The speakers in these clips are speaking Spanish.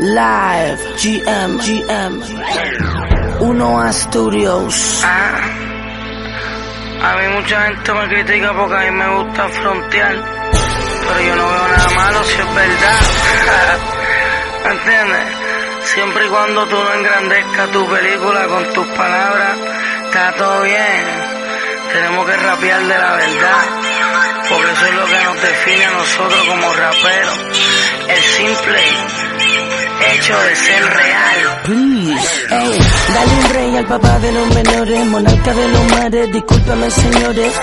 Live, GM, GM. Uno a Studios. Ah, a mí mucha gente me critica porque a mí me gusta frontear, pero yo no veo nada malo si es verdad. ¿Entiendes? Siempre y cuando tú no engrandezcas tu película con tus palabras, está todo bien. Rapear de la verdad, porque eso es lo que nos define a nosotros como raperos. El simple hecho de ser real. Please, ey, dale un rey al papá de los menores, monarca de los mares, discúlpame señores.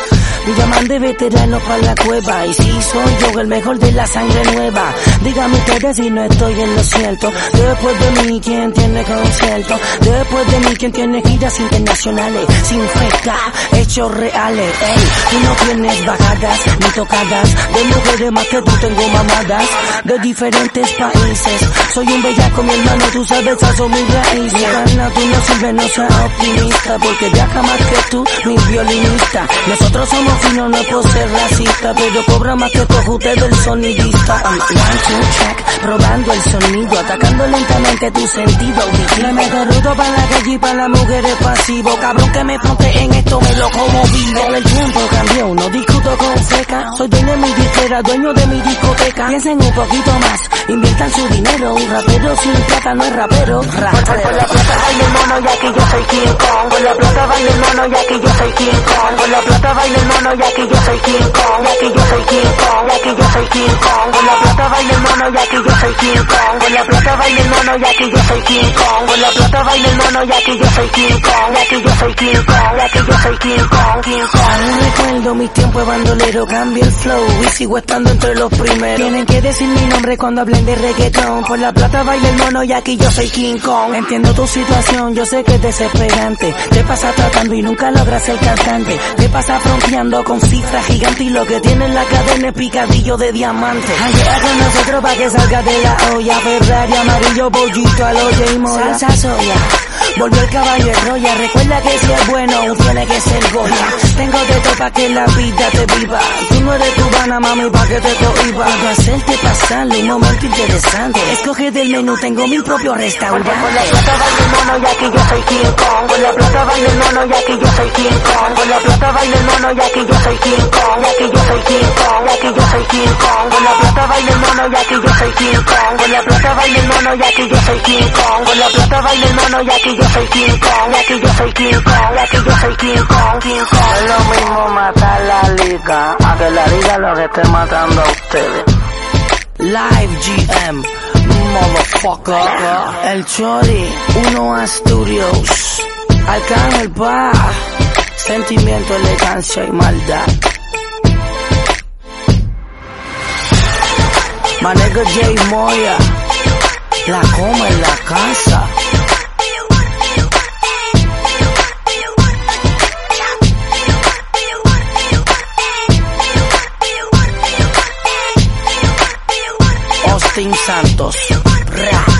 Me llaman de veterano para la cueva y si soy yo el mejor de la sangre nueva. Dígame ustedes si no estoy en lo cierto. Después de mí, ¿quién tiene concierto? Después de mí, ¿quién tiene giras internacionales? Sin feca, hechos reales. Ey, tú no tienes bajadas ni tocadas. De mujeres más que tú tengo mamadas. De diferentes países. Soy un bellaco, mi hermano, tú sabes, esas son mis raíces. Gana, tú no sirves, no seas optimista. Porque viaja más que tú, mi violinista. Nosotros somos finos, no por ser racista. Pero cobra más que todos ustedes el sonidista. I'm check, probando el sonido. Atacando lentamente tu sentido. Me meto rudo para la calle y para las mujeres pasivo. Cabrón que me ponte en esto, me lo como vivo. El tiempo cambió, no discuto con feca. Soy dueño de mi disquera, dueño de mi discoteca. Piensen un poquito más, inviertan su dinero. Un rapero sin plata no es rapero. Rapero. La plata baila el mono y aquí yo soy King Kong. Con la plata baila el mono y aquí yo soy King Kong. Con la plata baila el mono y aquí yo soy King Kong. Y aquí yo soy King Kong. Y aquí yo soy King Kong. Con la King Kong. Con la plata baila el mono y aquí yo soy King Kong. Con la plata baila el mono y aquí yo soy King Kong. Y aquí yo soy King Kong. Y aquí yo soy King Kong. King Kong. Aún recuerdo mis tiempos de bandolero, cambio el flow y sigo estando entre los primeros. Tienen que decir mi nombre cuando hablen de reggaetón. Por la plata baila el mono y aquí yo soy King Kong. Entiendo tu situación, yo sé que es desesperante. Te pasa tratando y nunca logras ser cantante. Te pasa fronteando con cifras gigantes y lo que tiene en la cadena es picadillo de diamante. Llega con nosotros pa' que salga de la olla. Ferrari, amarillo, pollito, al oye y mora. Salsa soya. Volvió el caballo Roya, recuerda que si es bueno, tiene que ser Goya. Tengo de todo pa' que la vida te viva. Tú no eres cubana, mami, pa' que te cohiba. Para hacerte pasar un momento interesante. Escoge del menú, tengo mi propio restaurante. Con la plata baila el mono y aquí yo soy King Kong. Con la plata baila el mono y aquí yo soy King Kong. Con la plata baila el mono y aquí yo soy King Kong. Y aquí yo soy King Kong. Y aquí yo King Kong. Con la plata baila el mono y aquí yo soy King Kong. Con la plata baila el mono y aquí yo soy King Kong. Con la plata baila el mono y aquí yo soy King Kong. Y aquí yo soy King Kong. Y aquí yo soy King Kong. King Kong. Es lo mismo matar la liga, a que la liga lo que esté matando a ustedes. Live GM, motherfucker. El Chori, Uno a Studios. Arcángel Pa, sentimiento, elegancia y maldad. Manego J Moya, la coma en la casa. Austin Santos. Ra.